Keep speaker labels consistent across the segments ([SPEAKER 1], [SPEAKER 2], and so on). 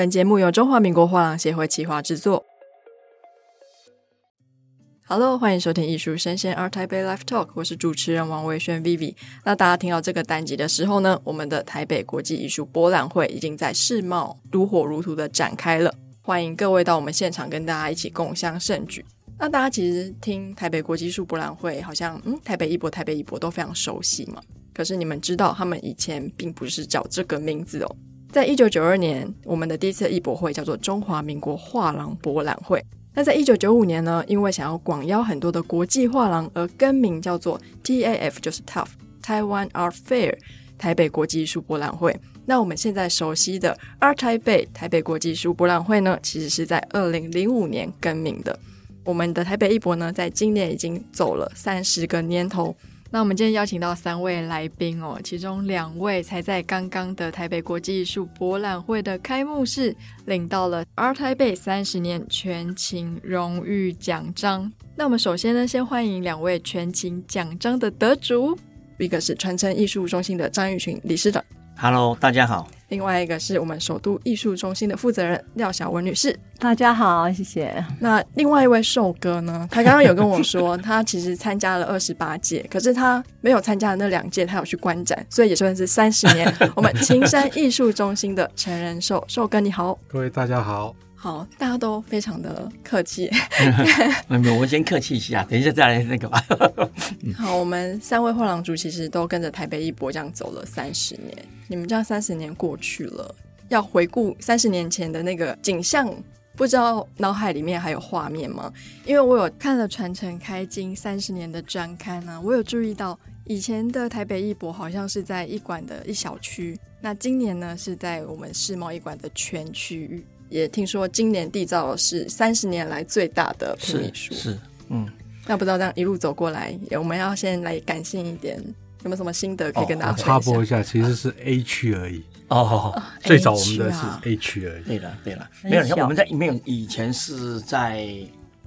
[SPEAKER 1] 本节目由中华民国画廊协会企划制作。Hello，欢迎收听艺术生鲜 ART TAIPEI Live Talk，我是主持人王维轩 Vivi。那大家听到这个单集的时候呢，我们的台北国际艺术博览会已经在世贸如火如荼的展开了，欢迎各位到我们现场跟大家一起共襄盛举。那大家其实听台北国际艺术博览会，好像嗯，台北艺博、台北艺博都非常熟悉嘛。可是你们知道，他们以前并不是叫这个名字哦。在一九九二年，我们的第一次艺博会叫做中华民国画廊博览会。那在一九九五年呢，因为想要广邀很多的国际画廊而更名叫做 TAF，就是 TAF Taiwan Art Fair 台北国际艺术博览会。那我们现在熟悉的 ART TAIPEI 台北国际艺术博览会呢，其实是在二零零五年更名的。我们的台北艺博呢，在今年已经走了三十个年头。那我们今天邀请到三位来宾哦，其中两位才在刚刚的台北国际艺术博览会的开幕式领到了 ART TAIPEI 三十年全勤荣誉奖章。那我们首先呢，先欢迎两位全勤奖章的得主，一个是传承艺术中心的张玉群理事长。
[SPEAKER 2] Hello，大家好。
[SPEAKER 1] 另外一个是我们首都艺术中心的负责人廖小文女士，
[SPEAKER 3] 大家好，谢谢。
[SPEAKER 1] 那另外一位寿哥呢？他刚刚有跟我说，他其实参加了二十八届，可是他没有参加的那两届，他有去观展，所以也算是三十年。我们青山艺术中心的成人寿，寿哥你好，
[SPEAKER 4] 各位大家好。
[SPEAKER 1] 好，大家都非常的客气。
[SPEAKER 2] 没有，我先客气一下，等一下再来那个吧。
[SPEAKER 1] 好，我们三位画廊主其实都跟着台北艺博这样走了三十年。你们这样三十年过去了，要回顾三十年前的那个景象，不知道脑海里面还有画面吗？因为我有看了传承开经三十年的专刊啊，我有注意到以前的台北艺博好像是在艺馆的一小区，那今年呢是在我们世贸艺馆的全区域。也听说今年缔造是三十年来最大的平米数，
[SPEAKER 2] 是，嗯，
[SPEAKER 1] 那不知道这样一路走过来，我们要先来感性一点，有没有什么心得可以跟大家？
[SPEAKER 4] 插播一下，其实是 A 区而已
[SPEAKER 2] 哦，
[SPEAKER 4] 最早我们的是 A 区而已。
[SPEAKER 2] 对了，对了，没有，我们在没有以前是在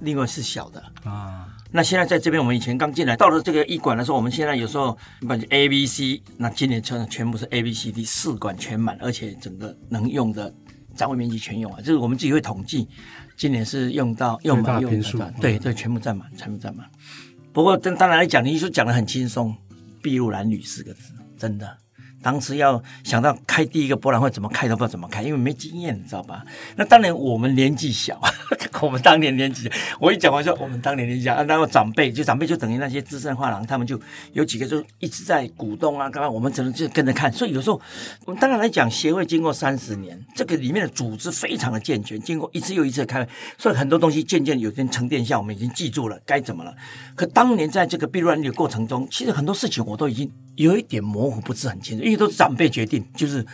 [SPEAKER 2] 另外是小的啊。那现在在这边，我们以前刚进来到了这个一馆的时候，我们现在有时候把 A、B、C，那今年全全部是 A、B、C、D 四馆全满，而且整个能用的。展位面积全用啊，就是我们自己会统计，今年是用到用满用的，对对，全部占满，全部占满。不过，当当然来讲，你说讲的很轻松，筚路蓝缕四个字，真的。当时要想到开第一个博览会怎么开都不知道怎么开，因为没经验，你知道吧？那当年我们年纪小，我们当年年纪小，我一讲完说我们当年年纪小，然后长辈就长辈就等于那些资深画廊，他们就有几个就一直在鼓动啊，刚刚我们只能就跟着看。所以有时候我们当然来讲，协会经过三十年，这个里面的组织非常的健全，经过一次又一次的开会，所以很多东西渐渐有些沉淀下，我们已经记住了该怎么了。可当年在这个筚路蓝缕的过程中，其实很多事情我都已经有一点模糊，不是很清楚。因为都是长辈决定，就是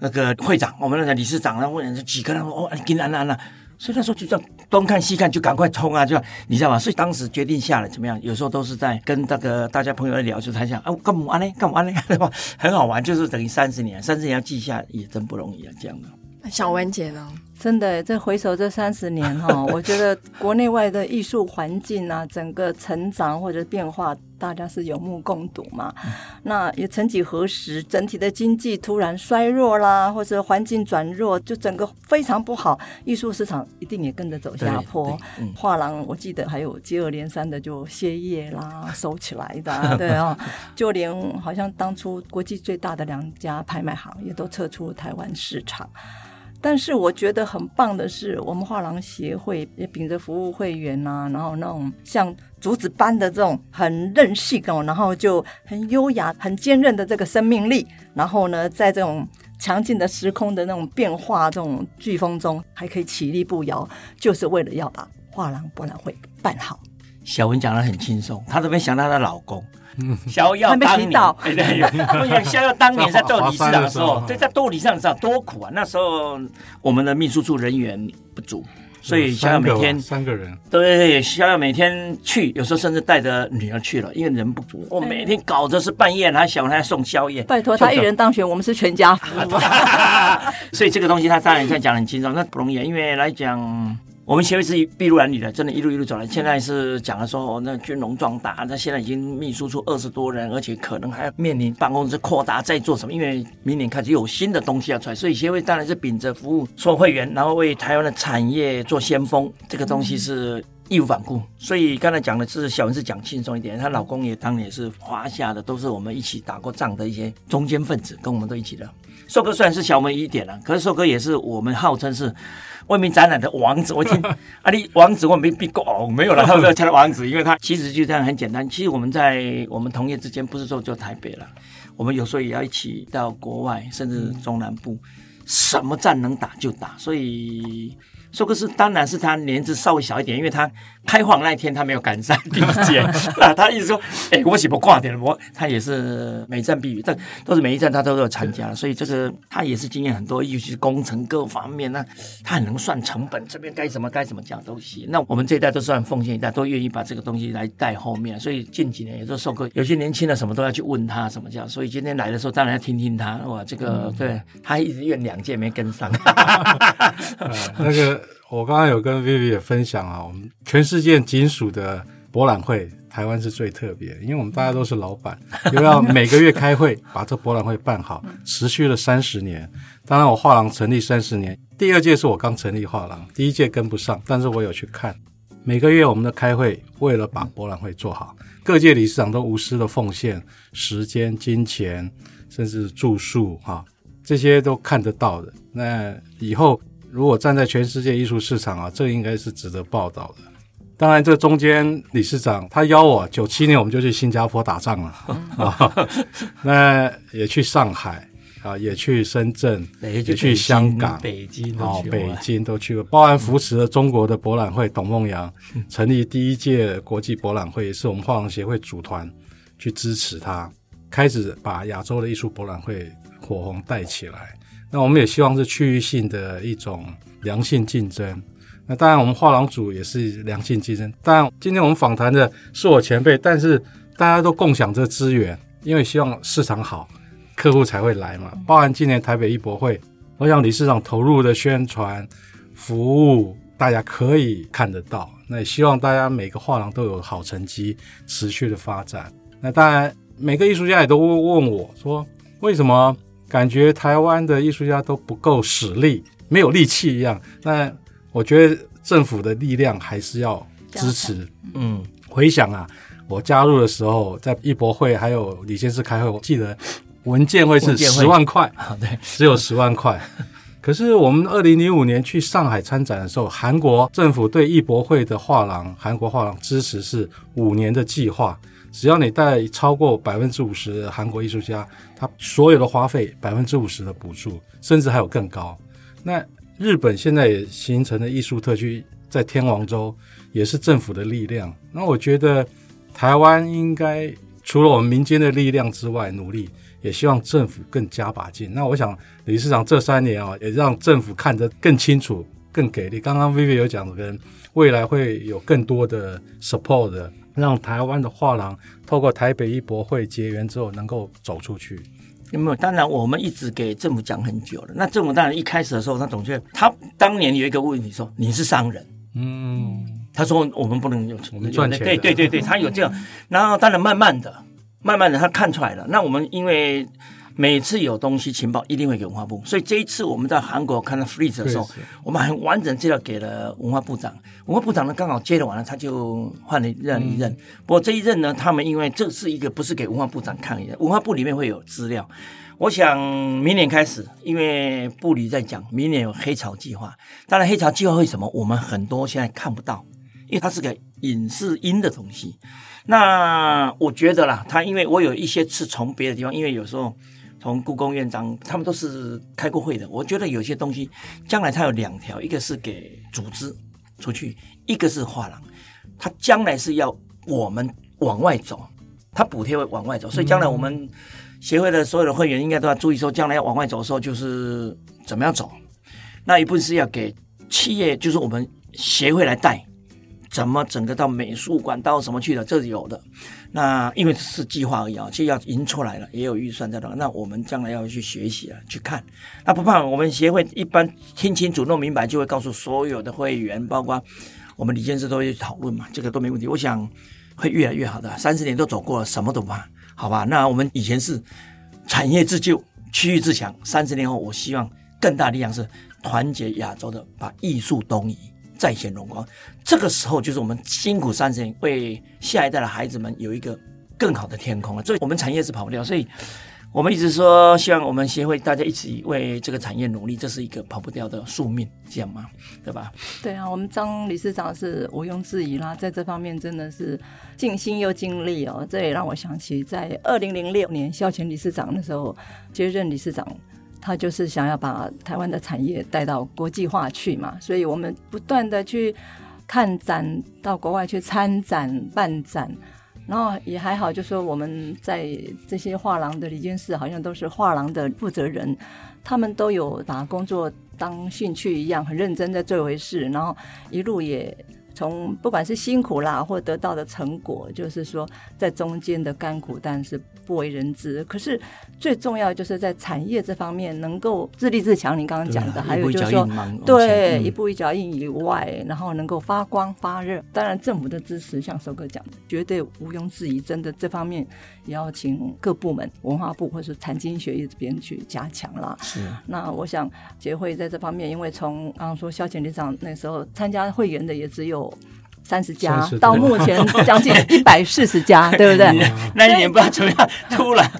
[SPEAKER 2] 那个会长，我们那个理事长，然后问几个人说哦，给安安了，所以那时候就这样东看西看，就赶快冲啊，就你知道吗？所以当时决定下来怎么样？有时候都是在跟那个大家朋友在聊，就他想啊，干嘛呢？干嘛呢？对吧？很好玩，就是等于三十年，三十年要记下也真不容易啊，这样的。
[SPEAKER 1] 小文姐呢？
[SPEAKER 3] 真的，这回首这三十年哈，我觉得国内外的艺术环境啊，整个成长或者变化，大家是有目共睹嘛。那也曾几何时，整体的经济突然衰弱啦，或者环境转弱，就整个非常不好，艺术市场一定也跟着走下坡。画廊我记得还有接二连三的就歇业啦，收起来的，啊，对啊，就连好像当初国际最大的两家拍卖行也都撤出台湾市场。但是我觉得很棒的是，我们画廊协会也秉着服务会员呐、然后那种像竹子般的这种很韧性哦，然后就很优雅、很坚韧的这个生命力，然后呢，在这种强劲的时空的那种变化、这种飓风中，还可以起立不摇，就是为了要把画廊博览会办好。
[SPEAKER 2] 晓雯讲的很轻松，她都没想到她的老公。逍遥当年，对 对，逍遥当年在做理事长的时候，对，在做理事长的时候多苦啊！那时候我们的秘书处人员不足，所以逍遥每天
[SPEAKER 4] 三个人，
[SPEAKER 2] 对对对，逍遥每天去，有时候甚至带着女儿去了，因为人不足。我每天搞的是半夜，他小孩送宵夜。
[SPEAKER 3] 拜托他一人当选，我们是全家福。
[SPEAKER 2] 所以这个东西他当然在讲很轻松，那不容易啊，因为来讲。我们协会是筚路蓝缕的，真的，一路一路走来。现在是讲的说，哦，那军容壮大，那现在已经秘书处二十多人，而且可能还要面临办公室扩大，在做什么？因为明年开始有新的东西要出来，所以协会当然是秉着服务所有会员，然后为台湾的产业做先锋，这个东西是义无反顾。所以刚才讲的是小文是讲轻松一点，她老公也当年也是华夏的，都是我们一起打过仗的一些中间分子，跟我们都一起的。寿哥虽然是小我们一点了，可是寿哥也是我们号称是。外面展览的王子，我听 啊，你王子我没必过哦，没有了，他没有他的王子，因为他其实就这样很简单。其实我们在我们同业之间，不是说就台北了，我们有时候也要一起到国外，甚至中南部，什么战能打就打，所以。寿哥是，当然是他年纪稍微小一点，因为他开放那一天他没有赶上第一届那。他一直说：“哎、欸，我岂不挂点了？”我他也是每站必赢，但都是每一站他都有参加，所以这个他也是经验很多，尤其是工程各方面，那他很能算成本，这边该怎么该怎么讲都行。那我们这一代都算奉献一代，都愿意把这个东西来带后面。所以近几年也是寿哥，有些年轻的什么都要去问他什么叫。所以今天来的时候，当然要听听他。哇，这个、嗯、对他一直怨两届没跟上，
[SPEAKER 4] 那个。我刚刚有跟 Vivi 也分享啊，我们全世界仅属的博览会，台湾是最特别，因为我们大家都是老板，又要每个月开会把这博览会办好，持续了三十年。当然，我画廊成立三十年，第二届是我刚成立画廊，第一届跟不上，但是我有去看。每个月我们的开会，为了把博览会做好，各界理事长都无私的奉献时间、金钱，甚至住宿哈，这些都看得到的。那以后。如果站在全世界艺术市场啊，这个应该是值得报道的。当然，这中间理事长他邀我，九七年我们就去新加坡打仗了啊，那也去上海啊，也去深圳，也去香港、
[SPEAKER 2] 北京
[SPEAKER 4] 哦，北京都去过，包含扶持了中国的博览会，董梦阳成立第一届国际博览会，也是我们画廊协会组团去支持他，开始把亚洲的艺术博览会火红带起来。那我们也希望是区域性的一种良性竞争。那当然，我们画廊组也是良性竞争。当然，今天我们访谈的是我前辈，但是大家都共享这资源，因为希望市场好，客户才会来嘛。包含今年台北艺博会，我想理事长投入的宣传服务，大家可以看得到。那也希望大家每个画廊都有好成绩，持续的发展。那当然，每个艺术家也都会问我说，为什么？感觉台湾的艺术家都不够使力，没有力气一样。那我觉得政府的力量还是要支持。嗯，回想啊，我加入的时候，在艺博会还有李先生开会，我记得文件会是十万块，对，只有十万块。可是我们二零零五年去上海参展的时候，韩国政府对艺博会的画廊，韩国画廊支持是五年的计划。只要你带超过百分之五十的韩国艺术家，他所有的花费百分之五十的补助，甚至还有更高。那日本现在也形成了艺术特区，在天王洲也是政府的力量。那我觉得台湾应该除了我们民间的力量之外，努力也希望政府更加把劲。那我想理事长这三年啊，也让政府看得更清楚、更给力。刚刚 Vivi 有讲，跟未来会有更多的 support。让台湾的画廊透过台北艺博会结缘之后，能够走出去。
[SPEAKER 2] 有没有？当然，我们一直给政府讲很久了。那政府当然一开始的时候，他总觉得他当年有一个问题说：“你是商人。”嗯，他说我们不能有
[SPEAKER 4] 我们赚钱。
[SPEAKER 2] 对对对对，他有这样。然后当然慢慢的、慢慢的，他看出来了。那我们因为。每次有东西情报一定会给文化部，所以这一次我们在韩国看到 freeze 的时候，我们很完整资料给了文化部长。文化部长呢刚好接了完了，他就换了任一任。不过这一任呢，他们因为这是一个不是给文化部长看的，文化部里面会有资料。我想明年开始，因为部里在讲明年有黑潮计划。当然黑潮计划为什么我们很多现在看不到？因为它是个影视音的东西。那我觉得啦，他因为我有一些是从别的地方，因为有时候。从故宫院长，他们都是开过会的。我觉得有些东西，将来它有两条，一个是给组织出去，一个是画廊。它将来是要我们往外走，它补贴会往外走。所以将来我们协会的所有的会员应该都要注意说，将来要往外走的时候，就是怎么样走。那一部分是要给企业，就是我们协会来带，怎么整个到美术馆到什么去的，这是有的。那因为是计划而已啊，就要赢出来了，也有预算在那。那我们将来要去学习啊，去看。那不怕，我们协会一般听清楚、弄明白，就会告诉所有的会员，包括我们李监事都会讨论嘛，这个都没问题。我想会越来越好的。三十年都走过了，什么都不怕，好吧？那我们以前是产业自救、区域自强，三十年后，我希望更大力量是团结亚洲的，把艺术东移。再现荣光，这个时候就是我们辛苦三十年，为下一代的孩子们有一个更好的天空了。所以我们产业是跑不掉，所以我们一直说希望我们协会大家一起为这个产业努力，这是一个跑不掉的宿命，这样吗？对吧？
[SPEAKER 3] 对啊，我们张理事长是毋庸置疑啦，在这方面真的是尽心又尽力哦。这也让我想起在二零零六年萧乾理事长那时候接任理事长。他就是想要把台湾的产业带到国际化去嘛，所以我们不断的去看展，到国外去参展办展，然后也还好，就说我们在这些画廊的理监事，好像都是画廊的负责人，他们都有把工作当兴趣一样，很认真在做回事，然后一路也。从不管是辛苦啦，或得到的成果，就是说在中间的甘苦，但是不为人知。可是最重要就是在产业这方面能够自立自强。你刚刚讲的，还有就是说，对，一步一脚印以外，然后能够发光发热。当然，政府的支持，像首哥讲的，绝对毋庸置疑。真的这方面也要请各部门，文化部或是财经学业这边去加强啦。
[SPEAKER 2] 是。
[SPEAKER 3] 那我想协会在这方面，因为从刚刚说萧前理事长那时候参加会员的也只有。三十家到目前将近 一百四十家，对不对？
[SPEAKER 2] 那一年不知道怎么样，突然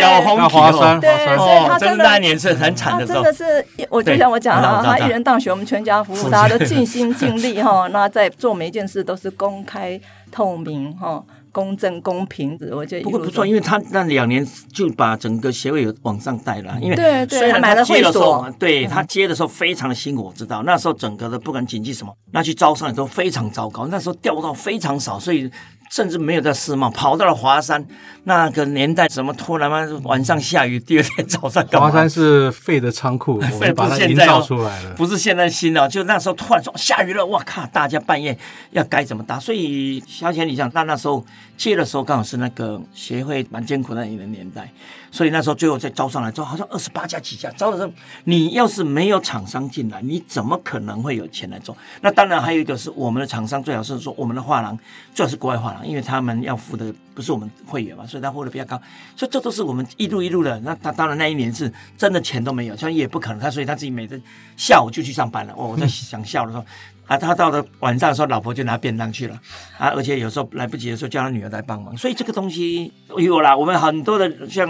[SPEAKER 2] 小红
[SPEAKER 4] 华山，
[SPEAKER 3] 对，所以他
[SPEAKER 2] 真的那一年是很惨的时候。
[SPEAKER 3] 真的是，我就像我讲的，他一人当选，我们全家服务，大家都尽心尽力哈。那在做每一件事都是公开透明哈。公正公平，我觉得
[SPEAKER 2] 不过不错，因为他那两年就把整个协会有往上带了。因为
[SPEAKER 3] 虽然他接的时候，
[SPEAKER 2] 对他接的时候非常的辛苦，我知道那时候整个的不管经济什么，那去招商也都非常糟糕。那时候调到非常少，所以。甚至没有在世贸，跑到了华山那个年代，怎么突然嘛晚上下雨，第二天早上
[SPEAKER 4] 华山是废的仓库，废把它营造出来了，
[SPEAKER 2] 不是现在新的，就那时候突然说下雨了，哇靠！大家半夜要该怎么搭？所以小钱你想，那那时候接的时候刚好是那个协会蛮艰苦那一个年代。所以那时候最后再招上来之后，好像二十八家几家招的时候，你要是没有厂商进来，你怎么可能会有钱来做？那当然还有一个是我们的厂商最好是说我们的画廊最好是国外画廊，因为他们要付的不是我们会员嘛，所以他付的比较高。所以这都是我们一路一路的。那他当然那一年是真的钱都没有，所以也不可能。他所以他自己每天下午就去上班了。哦，我在想笑的时候。啊，他到了晚上的时候，老婆就拿便当去了啊，而且有时候来不及的时候，叫他女儿来帮忙。所以这个东西有啦，我们很多的像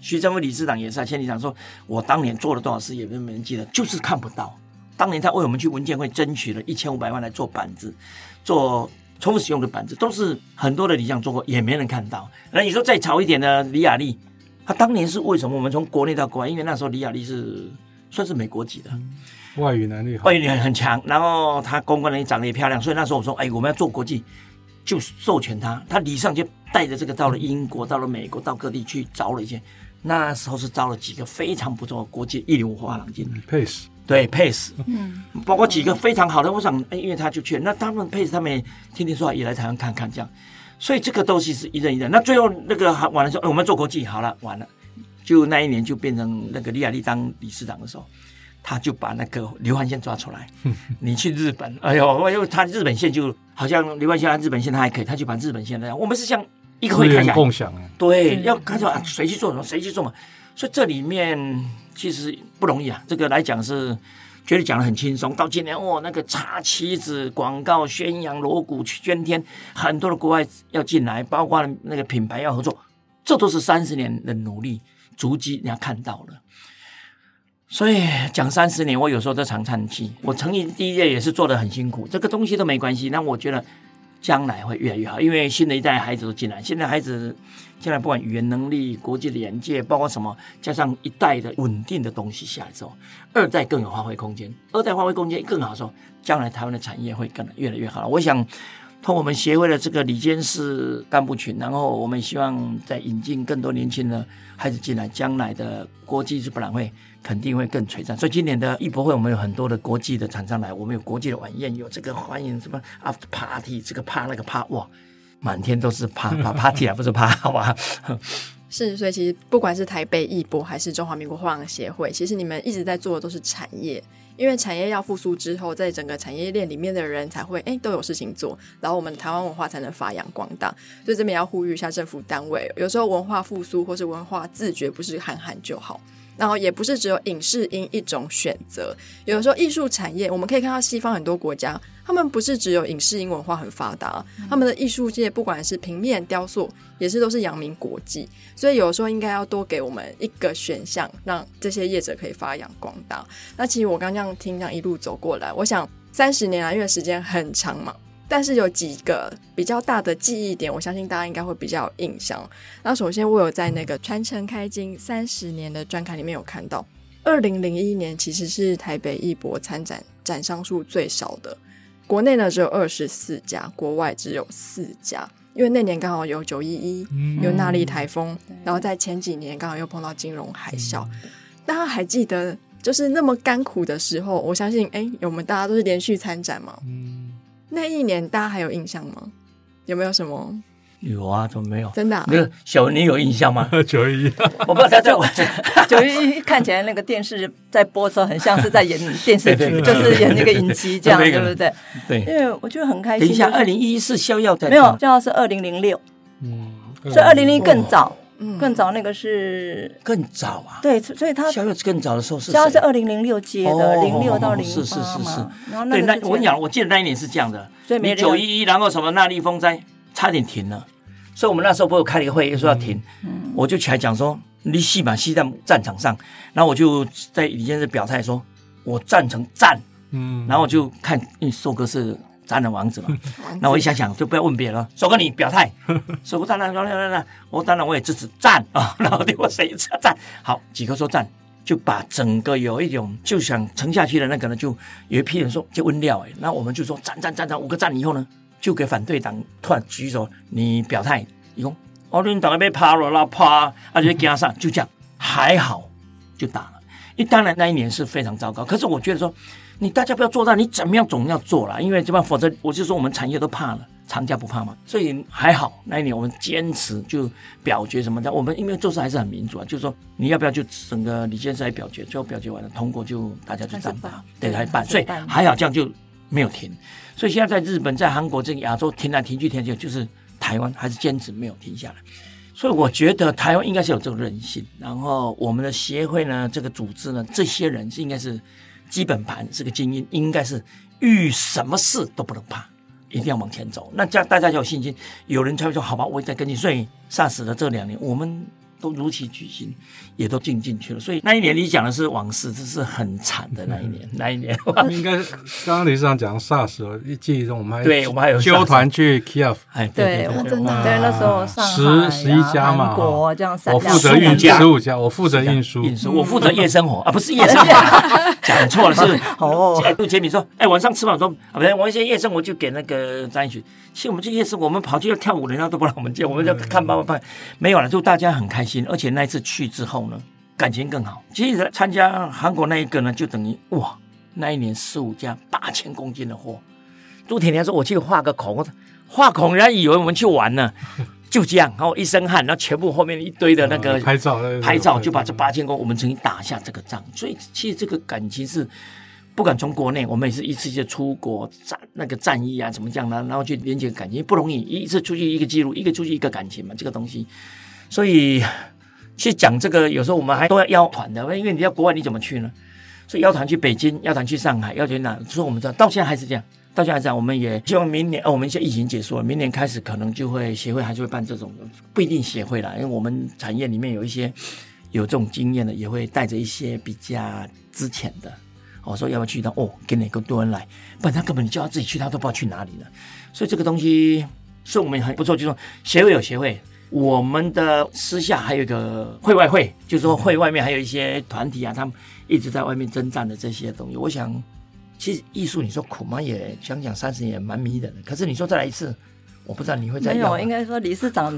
[SPEAKER 2] 徐正辉理事长也是啊，县里长说，我当年做了多少事，也没人记得，就是看不到。当年他为我们去文建会争取了一千五百万来做板子，做重复使用的板子，都是很多的理想做过，也没人看到。那你说再潮一点的李亚丽，他当年是为什么我们从国内到国外？因为那时候李亚丽是算是美国籍的。
[SPEAKER 4] 外语能力好，
[SPEAKER 2] 外语能力很强，然后他公关能力长得也漂亮，所以那时候我说，哎，我们要做国际，就授权他，他礼尚就带着这个到了英国，到了美国，到各地去招了一些，那时候是招了几个非常不错的国际一流画廊进来
[SPEAKER 4] ，Pace，
[SPEAKER 2] 对 Pace，嗯，包括几个非常好的，我想，哎，因为他就去，那他们 Pace 他们也天天说也来台湾看看这样，所以这个东西是一人一人，那最后那个完了之后，哎，我们做国际好了，完了，就那一年就变成那个李亚丽当理事长的时候。他就把那个刘汉先抓出来，你去日本，哎呦，因为他日本线就好像刘汉先日本线他还可以，他就把日本线那样。我们是像一个会开
[SPEAKER 4] 共享，
[SPEAKER 2] 对，要看到啊，谁去做什么，谁去做嘛。所以这里面其实不容易啊。这个来讲是觉得讲的很轻松。到今年哦，那个插旗子广告宣扬锣鼓喧天，很多的国外要进来，包括那个品牌要合作，这都是三十年的努力足迹，人家看到了。所以讲三十年，我有时候都常叹气。我成立第一届也是做得很辛苦，这个东西都没关系。那我觉得将来会越来越好，因为新的一代孩子都进来。现在孩子将来不管语言能力、国际的眼界，包括什么，加上一代的稳定的东西下来之后，二代更有发挥空间。二代发挥空间更好的时候，将来台湾的产业会更越来越好。我想，通过我们协会的这个李监事干部群，然后我们希望再引进更多年轻的孩子进来，将来的国际是博览会。肯定会更璀璨，所以今年的艺博会，我们有很多的国际的厂商来，我们有国际的晚宴，有这个欢迎什么 after party，这个趴那个趴，哇，满天都是趴趴 party 啊，不是趴，好吧？
[SPEAKER 1] 是，所以其实不管是台北艺博还是中华民国画廊协会，其实你们一直在做的都是产业。因为产业要复苏之后，在整个产业链里面的人才会哎都有事情做，然后我们台湾文化才能发扬光大。所以这边要呼吁一下政府单位，有时候文化复苏或是文化自觉不是喊喊就好，然后也不是只有影视音一种选择。有的时候艺术产业，我们可以看到西方很多国家。他们不是只有影视音文化很发达，他们的艺术界不管是平面雕塑，也是都是扬名国际。所以有时候应该要多给我们一个选项，让这些业者可以发扬光大。那其实我刚刚这样听，这样一路走过来，我想三十年来，因为时间很长嘛，但是有几个比较大的记忆点，我相信大家应该会比较有印象。那首先，我有在那个传承开经三十年的专刊里面有看到，二零零一年其实是台北艺博参展展商数最少的。国内呢只有二十四家，国外只有四家。因为那年刚好有九一一，有那莉台风，然后在前几年刚好又碰到金融海啸。嗯、大家还记得，就是那么甘苦的时候，我相信，哎，我们大家都是连续参展嘛。嗯、那一年大家还有印象吗？有没有什么？
[SPEAKER 2] 有啊，怎么没有？
[SPEAKER 1] 真的、啊？
[SPEAKER 2] 那个小文，你有印象吗？
[SPEAKER 4] 九一一，
[SPEAKER 2] 我不知道他在我
[SPEAKER 3] 九一一看起来那个电视在播的时候，很像是在演电视剧，就是演那个影集这样，对不对？
[SPEAKER 2] 对，
[SPEAKER 3] 因为我觉得很开心。
[SPEAKER 2] 等一下，二零一一是逍遥在
[SPEAKER 3] 没有，逍遥是二零零六，嗯，所以二零零一更早，更早那个是
[SPEAKER 2] 更早啊。
[SPEAKER 3] 对，所以他
[SPEAKER 2] 逍遥更早的时候是
[SPEAKER 3] 逍遥是二零零六接的，零六到零八
[SPEAKER 2] 是是是是。然后那那我跟你讲，我记得那一年是这样的，
[SPEAKER 3] 所以没
[SPEAKER 2] 九一一，然后什么那莉风灾，差点停了。所以，我们那时候不是开了一个会，又说要停，嗯、我就起来讲说，你戏嘛戏在战场上，然后我就在李先生表态说，我赞成战，嗯，然后我就看，因为寿哥是战的王子嘛，那我一想想，就不要问别人了，首哥你表态，首哥当然当然当然，我当然我也支持战啊，然后对我谁支持战，好，几个说战，就把整个有一种就想沉下去的那个呢，就有一批人说就问料哎，那我们就说战战战战五个战以后呢。就给反对党突然举手，你表态，一共哦，你党那边趴了啦趴，而且加上就这样，还好就打了。因为当然那一年是非常糟糕，可是我觉得说，你大家不要做到，你怎么样总要做了，因为这样否则我就说我们产业都怕了，厂家不怕嘛。所以还好那一年我们坚持就表决什么的，我们因为做事还是很民主啊，就是说你要不要就整个李先生来表决，最后表决完了通过就大家就赞吧，对，来办，所以还好这样就没有停。所以现在在日本、在韩国这个亚洲停来停去、停去，就是台湾还是坚持没有停下来。所以我觉得台湾应该是有这个韧性。然后我们的协会呢，这个组织呢，这些人是应该是基本盘，是个精英，应该是遇什么事都不能怕，一定要往前走。那这样大家就有信心，有人才会说：“好吧，我再跟你。”所以 SARS 的这两年，我们。都如期举行，也都进进去了。所以那一年你讲的是往事，这是很惨的那一年。那一年，
[SPEAKER 4] 应该是刚刚理事长讲 SARS，一记忆中我们还
[SPEAKER 2] 对，我们还有
[SPEAKER 4] 修团去 Kiev，
[SPEAKER 3] 哎，对，真的，对，那时候上
[SPEAKER 4] 十十一家嘛，
[SPEAKER 3] 国这样，
[SPEAKER 4] 我负责运输十五家，我负责运输，
[SPEAKER 2] 运输，我负责夜生活啊，不是夜生活，讲错了，是 哦。杜杰，你说，哎，晚上吃饭说啊，不对，我一些夜生活就给那个张一群。其实我们去夜生活，我们跑去要跳舞，人家都不让我们进，我们就看爸爸拍，没有了，就大家很开心。而且那一次去之后呢，感情更好。其实参加韩国那一个呢，就等于哇，那一年十五架八千公斤的货。朱甜甜说：“我去画个孔，画孔，人家以为我们去玩呢。”就这样，然后一身汗，然后全部后面一堆的那个
[SPEAKER 4] 拍照，
[SPEAKER 2] 拍照就把这八千公，我们曾经打下这个仗。所以其实这个感情是。不管从国内，我们也是一次次出国战那个战役啊，怎么讲呢？然后去连接感情不容易，一次出去一个记录，一个出去一个感情嘛，这个东西。所以去讲这个，有时候我们还都要邀团的，因为你在国外你怎么去呢？所以邀团去北京，邀团去上海，邀团哪？所以我们知道到现在还是这样，到现在还是这样，我们也希望明年哦，我们现在疫情结束了，明年开始可能就会协会还是会办这种，不一定协会啦，因为我们产业里面有一些有这种经验的，也会带着一些比较之前的。我说要不要去？他哦，给哪个多人来？不然他根本你叫他自己去，他都不知道去哪里了。所以这个东西是我们很不错，就说协会有协会，我们的私下还有一个会外会，就是说会外面还有一些团体啊，他们一直在外面征战的这些东西。我想，其实艺术你说苦吗？也想想三十年蛮迷人的。可是你说再来一次，我不知道你会在
[SPEAKER 3] 没有，应该说理事长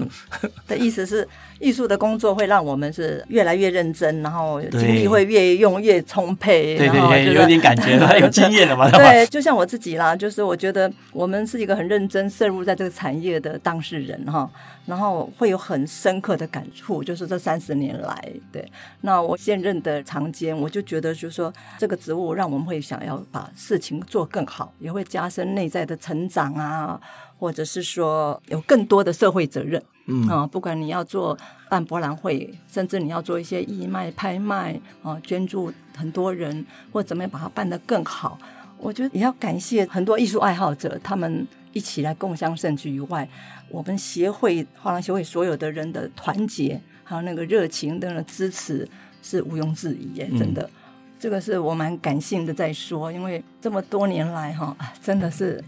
[SPEAKER 3] 的意思是，艺术的工作会让我们是越来越认真，然后精力会越用越充沛。
[SPEAKER 2] 对对对，有点感觉，有经验了嘛？
[SPEAKER 3] 对，就像我自己啦，就是我觉得我们是一个很认真涉入在这个产业的当事人哈，然后会有很深刻的感触，就是这三十年来，对，那我现任的长监，我就觉得就是说这个职务让我们会想要把事情做更好，也会加深内在的成长啊。或者是说有更多的社会责任，嗯啊，不管你要做办博览会，甚至你要做一些义卖、拍卖啊，捐助很多人，或怎么样把它办得更好，我觉得也要感谢很多艺术爱好者，他们一起来共襄盛举以外，我们协会画廊协会所有的人的团结，还有那个热情的支持是毋庸置疑耶，真的，嗯、这个是我蛮感性的在说，因为这么多年来哈，真的是。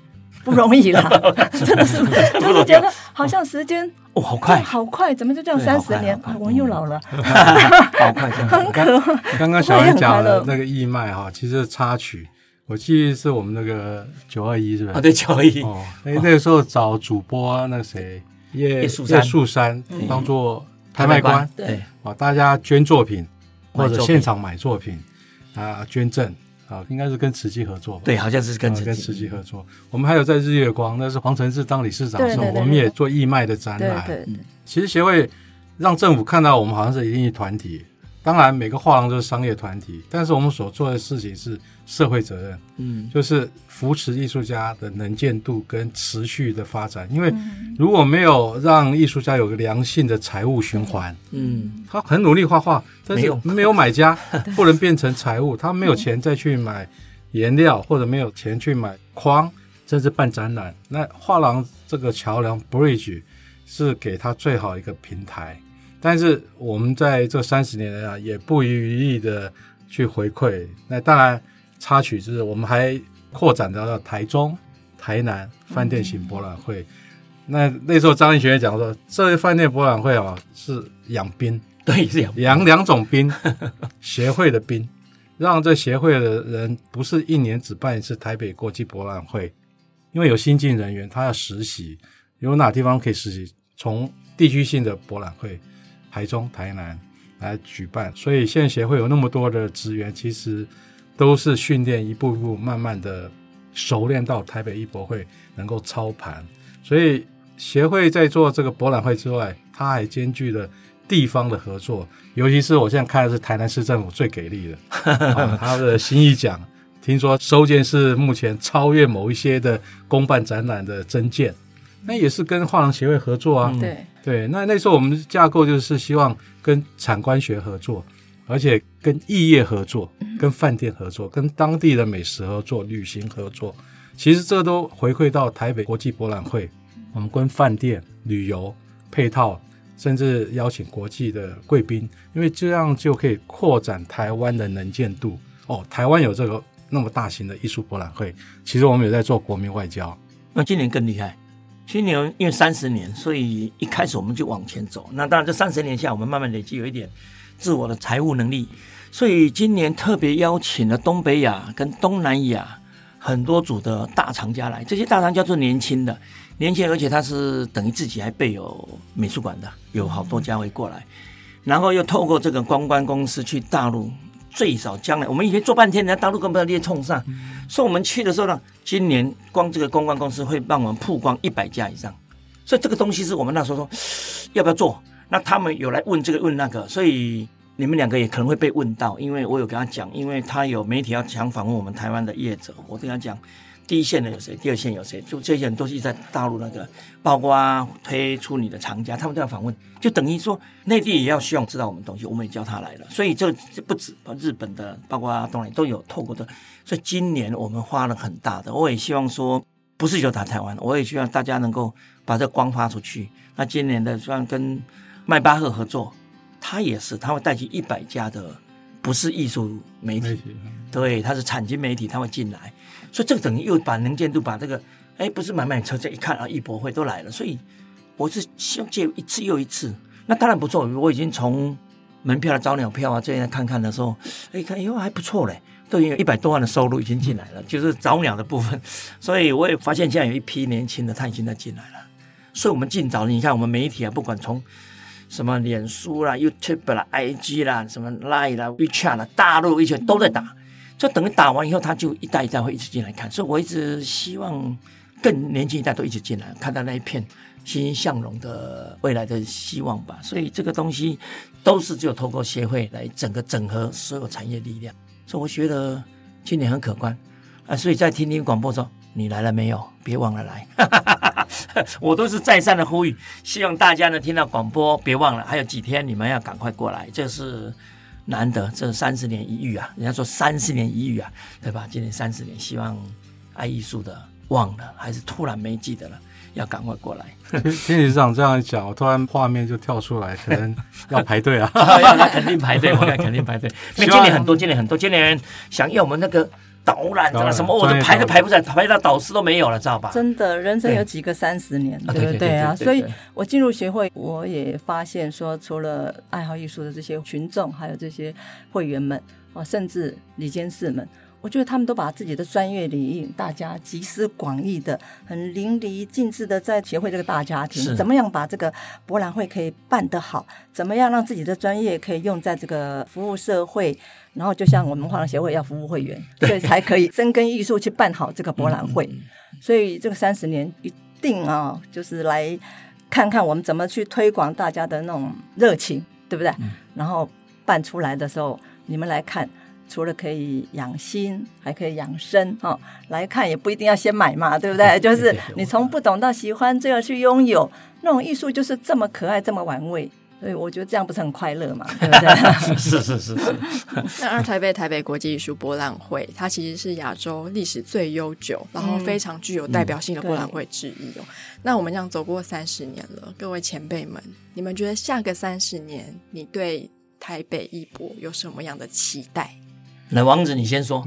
[SPEAKER 3] 不容易啦，真的是，就是觉得好像时间
[SPEAKER 2] 哦，好快，
[SPEAKER 3] 好快，怎么就这样三十年？我们又老了，
[SPEAKER 2] 好快，
[SPEAKER 3] 很可。
[SPEAKER 4] 刚刚小文讲的那个义卖哈，其实插曲，我记得是我们那个九二一是吧？
[SPEAKER 2] 啊，对，九二一。
[SPEAKER 4] 哦，那那个时候找主播那个谁叶叶树山当做拍卖官，
[SPEAKER 3] 对，
[SPEAKER 4] 啊，大家捐作品。或者现场买作品啊，捐赠。啊，应该是跟慈济合作吧？
[SPEAKER 2] 对，好像是跟慈
[SPEAKER 4] 跟慈济合作。我们还有在日月光，那是黄承志当理事长的时候，我们也做义卖的展览。
[SPEAKER 3] 对对对。
[SPEAKER 4] 其实协会让政府看到我们好像是一定团体。当然，每个画廊都是商业团体，但是我们所做的事情是社会责任，嗯，就是扶持艺术家的能见度跟持续的发展。因为如果没有让艺术家有个良性的财务循环，嗯，他很努力画画，但是没有买家，不能变成财务，他没有钱再去买颜料，或者没有钱去买框，甚至办展览。那画廊这个桥梁 bridge 是给他最好一个平台。但是我们在这三十年来啊，也不遗余力的去回馈。那当然，插曲就是我们还扩展到了台中、台南饭店型博览会。那那时候张艺学讲说，这些饭店博览会啊是养兵，
[SPEAKER 2] 对，是养
[SPEAKER 4] 养两种宾，协会的兵，让这协会的人不是一年只办一次台北国际博览会，因为有新进人员，他要实习，有哪地方可以实习？从地区性的博览会。台中、台南来举办，所以现在协会有那么多的资源，其实都是训练一步一步慢慢的熟练到台北艺博会能够操盘。所以协会在做这个博览会之外，它还兼具了地方的合作，尤其是我现在看的是台南市政府最给力的，他的新艺奖，听说收件是目前超越某一些的公办展览的增件，那也是跟画廊协会合作啊。
[SPEAKER 3] 对。
[SPEAKER 4] 对，那那时候我们的架构就是希望跟产官学合作，而且跟异业合作，跟饭店合作，跟当地的美食合作、旅行合作。其实这都回馈到台北国际博览会，我们跟饭店、旅游配套，甚至邀请国际的贵宾，因为这样就可以扩展台湾的能见度。哦，台湾有这个那么大型的艺术博览会，其实我们也在做国民外交。
[SPEAKER 2] 那今年更厉害。今年因为三十年，所以一开始我们就往前走。那当然，这三十年下，我们慢慢累积有一点自我的财务能力。所以今年特别邀请了东北亚跟东南亚很多组的大藏家来。这些大藏家是年轻的，年轻，而且他是等于自己还备有美术馆的，有好多家会过来。然后又透过这个公关公司去大陆。最少将来，我们以前做半天，人家大陆根本不要冲上。所以我们去的时候呢，今年光这个公关公司会帮我们曝光一百家以上。所以这个东西是我们那时候说 要不要做。那他们有来问这个问那个，所以你们两个也可能会被问到，因为我有跟他讲，因为他有媒体要想访问我们台湾的业者，我跟他讲。第一线的有谁？第二线有谁？就这些人都是在大陆那个，包括推出你的藏家，他们都要访问，就等于说内地也要希望知道我们东西，我们也叫他来了。所以这不止日本的，包括东南都有透过的。所以今年我们花了很大的，我也希望说不是就打台湾，我也希望大家能够把这光发出去。那今年的像跟迈巴赫合作，他也是他会带去一百家的，不是艺术，媒体对，他是产经媒体，他会进来。所以这个等于又把能见度把这个，哎，不是买买车，这一看啊，艺博会都来了。所以我是希望借一次又一次，那当然不错。我已经从门票的早鸟票啊这样看看的时候，哎，看哟还不错嘞，都已经有一百多万的收入已经进来了，就是找鸟的部分。所以我也发现现在有一批年轻的探亲的进来了。所以我们尽早，你看我们媒体啊，不管从什么脸书啦、YouTube 啦、IG 啦、什么 Line 啦、WeChat 啦，大陆一圈都在打，就等于打完以后，他就一代一代会一直进来看。所以我一直希望更年轻一代都一直进来，看到那一片欣欣向荣的未来的希望吧。所以这个东西都是只有透过协会来整个整合所有产业力量。所以我觉得今年很可观啊！所以在听听广播说，你来了没有？别忘了来。我都是再三的呼吁，希望大家呢听到广播，别忘了还有几天，你们要赶快过来，这是难得，这三十年一遇啊！人家说三十年一遇啊，对吧？今年三十年，希望爱艺术的忘了，还是突然没记得了，要赶快过来。
[SPEAKER 4] 听理事长这样一讲，我突然画面就跳出来，可能要排队啊！
[SPEAKER 2] 要那肯定排队，我看肯定排队，因为今年很多，今年很多，今年想要我们那个。导览什么，我都排都排不上，排到导师都没有了，知道吧？
[SPEAKER 3] 真的，人生有几个三十年，对不对啊？所以我进入协会，我也发现说，除了爱好艺术的这些群众，还有这些会员们啊，甚至理监事们。我觉得他们都把自己的专业领域，大家集思广益的，很淋漓尽致的在协会这个大家庭，怎么样把这个博览会可以办得好？怎么样让自己的专业可以用在这个服务社会？然后就像我们画廊协会要服务会员，所以才可以深耕艺术去办好这个博览会。所以这个三十年一定啊，就是来看看我们怎么去推广大家的那种热情，对不对？然后办出来的时候，你们来看。除了可以养心，还可以养生哦。来看也不一定要先买嘛，对不对？就是你从不懂到喜欢，最后去拥有那种艺术，就是这么可爱，这么玩味。所以我觉得这样不是很快乐嘛？对不对？
[SPEAKER 2] 是是是是。
[SPEAKER 1] 那二台北台北国际艺术博览会，它其实是亚洲历史最悠久，然后非常具有代表性的博览会之一哦。那我们这样走过三十年了，各位前辈们，你们觉得下个三十年，你对台北艺博有什么样的期待？
[SPEAKER 2] 那王子，你先说，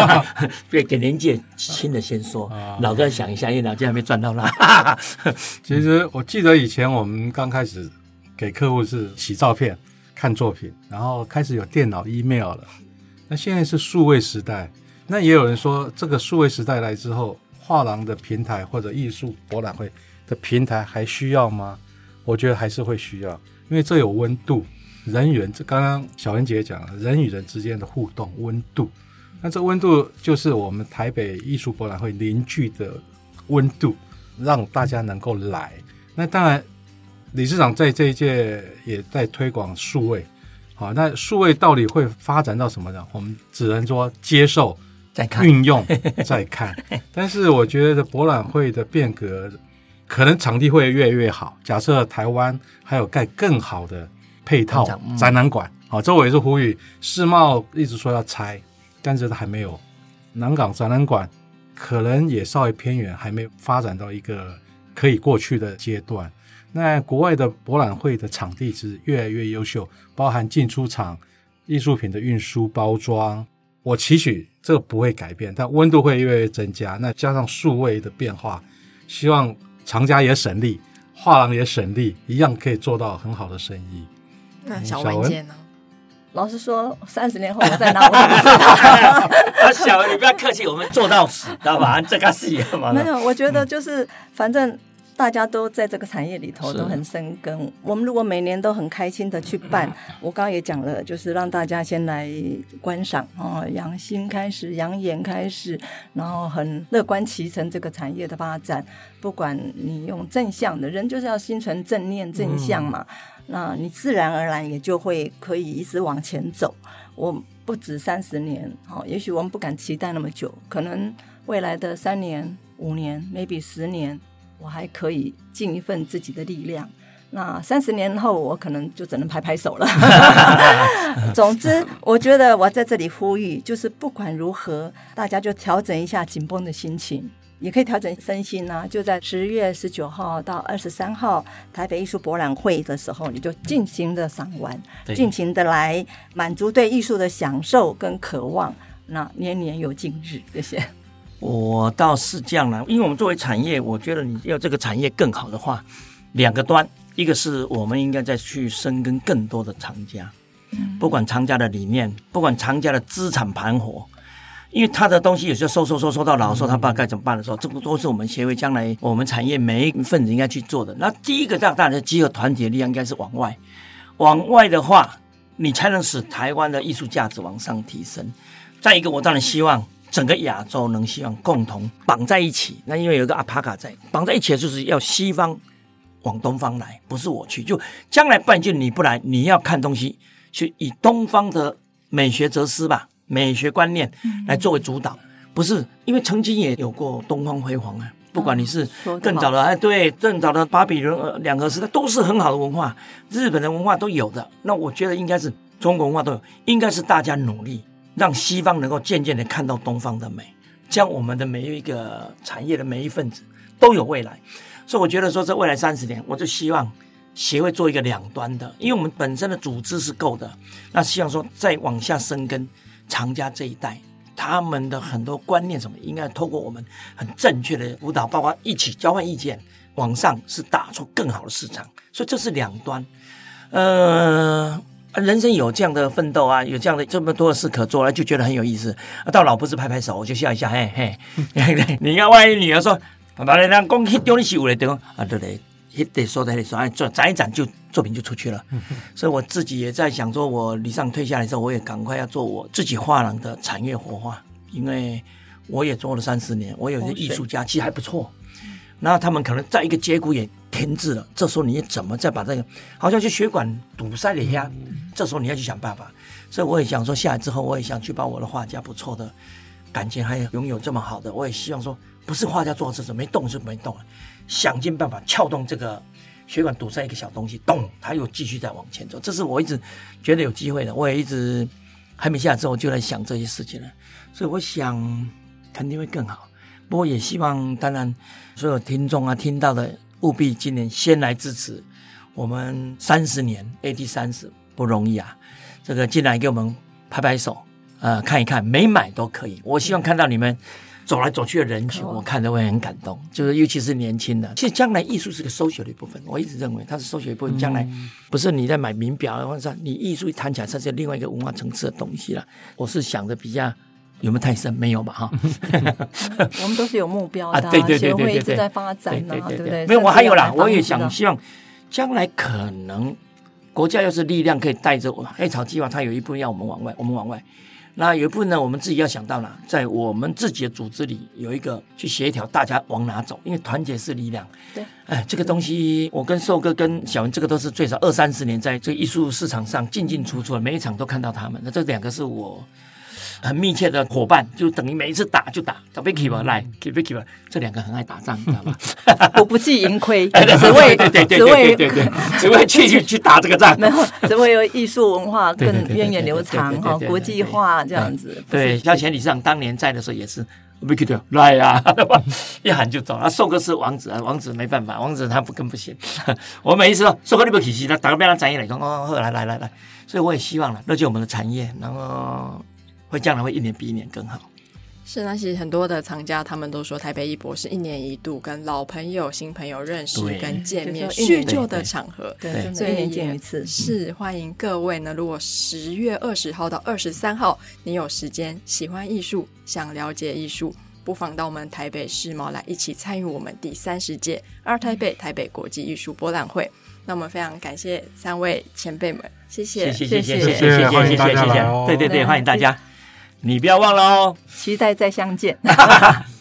[SPEAKER 2] 别给年纪轻的先说。老哥想一下，因为老哥还没赚到那。
[SPEAKER 4] 其实我记得以前我们刚开始给客户是洗照片、看作品，然后开始有电脑、email 了。那现在是数位时代，那也有人说，这个数位时代来之后，画廊的平台或者艺术博览会的平台还需要吗？我觉得还是会需要，因为这有温度。人与人，这刚刚小文姐讲了，人与人之间的互动温度，那这温度就是我们台北艺术博览会凝聚的温度，让大家能够来。那当然，理事长在这一届也在推广数位，好，那数位到底会发展到什么呢？我们只能说接受、
[SPEAKER 2] 再看、
[SPEAKER 4] 运用、再看。但是我觉得博览会的变革，可能场地会越来越好。假设台湾还有盖更好的。配套展览馆，好，这我也是呼吁。世贸一直说要拆，但是它还没有。南港展览馆可能也稍微偏远，还没发展到一个可以过去的阶段。那国外的博览会的场地是越来越优秀，包含进出场、艺术品的运输、包装。我期许这个不会改变，但温度会越来越增加。那加上数位的变化，希望厂家也省力，画廊也省力，一样可以做到很好的生意。
[SPEAKER 1] 那小文姐呢？
[SPEAKER 3] 老实说，三十年后我在哪，我也不知道。
[SPEAKER 2] 啊，小文，你不要客气，我们做到死，知道吧？这个事业嘛。
[SPEAKER 3] 没有，我觉得就是，反正大家都在这个产业里头都很深耕。我们如果每年都很开心的去办，我刚刚也讲了，就是让大家先来观赏哦，养心开始，养眼开始，然后很乐观其成这个产业的发展。不管你用正向的人，就是要心存正念、正向嘛。那你自然而然也就会可以一直往前走。我不止三十年，好，也许我们不敢期待那么久，可能未来的三年、五年，maybe 十年，我还可以尽一份自己的力量。那三十年后，我可能就只能拍拍手了。总之，我觉得我在这里呼吁，就是不管如何，大家就调整一下紧绷的心情。也可以调整身心呐、啊，就在十月十九号到二十三号台北艺术博览会的时候，你就尽情的赏玩，尽情的来满足对艺术的享受跟渴望。那年年有今日，谢谢。
[SPEAKER 2] 我倒是这样啦，因为我们作为产业，我觉得你要这个产业更好的话，两个端，一个是我们应该再去深耕更多的厂家。不管厂家的理念，不管厂家的资产盘活，因为他的东西有些收收收收到老，说他爸该怎么办的时候，这不都是我们协会将来我们产业每一份子应该去做的。那第一个让大家集合团结力量应该是往外，往外的话，你才能使台湾的艺术价值往上提升。再一个我当然希望。整个亚洲能希望共同绑在一起，那因为有一个阿帕卡在绑在一起，就是要西方往东方来，不是我去，就将来半句你不来，你要看东西，去以东方的美学哲思吧，美学观念来作为主导，不是因为曾经也有过东方辉煌啊，不管你是更早的哎，对，更早的巴比伦呃两个时代都是很好的文化，日本的文化都有的，那我觉得应该是中国文化都有，应该是大家努力。让西方能够渐渐的看到东方的美，将我们的每一个产业的每一份子都有未来。所以我觉得说，这未来三十年，我就希望协会做一个两端的，因为我们本身的组织是够的。那希望说再往下生根，长家这一代他们的很多观念什么，应该通过我们很正确的辅导，包括一起交换意见，往上是打出更好的市场。所以这是两端，呃。啊，人生有这样的奋斗啊，有这样的这么多的事可做了，就觉得很有意思。啊，到老不是拍拍手我就笑一下，嘿嘿。你看，万一女儿说，啊对对，也得说的说，哎，展一展就作品就出去了。所以我自己也在想说，我李上退下来之后，我也赶快要做我自己画廊的产业活化，因为我也做了三十年，我有些艺术家其实还不错。那他们可能在一个节骨眼停滞了，这时候你怎么再把这个好像就血管堵塞了一下，这时候你要去想办法。所以我也想说，下来之后我也想去把我的画家不错的感情还拥有这么好的，我也希望说，不是画家做这种没动就没动了，想尽办法撬动这个血管堵塞一个小东西，咚，他又继续在往前走。这是我一直觉得有机会的，我也一直还没下来之后就在想这些事情了。所以我想肯定会更好。不过也希望，当然所有听众啊听到的，务必今年先来支持我们三十年 AD 三十不容易啊！这个进来给我们拍拍手，呃，看一看，没买都可以。我希望看到你们走来走去的人群，我看着会很感动。就是尤其是年轻的，其实将来艺术是个收学的一部分。我一直认为它是收学一部分，将来不是你在买名表，或者你艺术一谈起来，它是另外一个文化层次的东西了。我是想的比较。有没有太深？没有吧，哈。
[SPEAKER 3] 我们都是有目标的，对对对对对。协会在发展呢，对不对？
[SPEAKER 2] 没有，我还有啦，我也想希望将来可能国家要是力量可以带着“黑潮计划”，它有一部分要我们往外，我们往外。那有一部分呢，我们自己要想到了，在我们自己的组织里有一个去协调大家往哪走，因为团结是力量。对，哎，这个东西，我跟寿哥、跟小文，这个都是最少二三十年，在这艺术市场上进进出出，每一场都看到他们。那这两个是我。很密切的伙伴，就等于每一次打就打，打 Vicky 吧，来 ki Vicky 吧，这两个很爱打仗，你知道吗？
[SPEAKER 3] 我不计盈亏，
[SPEAKER 2] 只为只为对对，只为去去去打这个仗，
[SPEAKER 3] 没有，只为艺术文化更源远流长哈，国际化这样子。
[SPEAKER 2] 对，像前理事长当年在的时候也是。不给的，来呀、一喊就走了。宋哥是王子啊，王子没办法，王子他不更不行。我每一次宋哥你不起息，他打个边上产业来，哦，来来来来。所以我也希望了，那就我们的产业，然后会将来会一年比一年更好。
[SPEAKER 1] 是那其实很多的藏家，他们都说台北艺博是一年一度跟老朋友、新朋友认识跟见面叙旧的场合，
[SPEAKER 3] 所以一年见一次。
[SPEAKER 1] 是欢迎各位呢。如果十月二十号到二十三号，你有时间，喜欢艺术，想了解艺术，不妨到我们台北世贸来一起参与我们第三十届二台北台北国际艺术博览会。那我们非常感谢三位前
[SPEAKER 2] 辈们，谢谢，谢谢，谢谢，谢谢，谢谢，谢谢，对对对，欢迎大家。你不要忘了哦。期待再相
[SPEAKER 3] 见。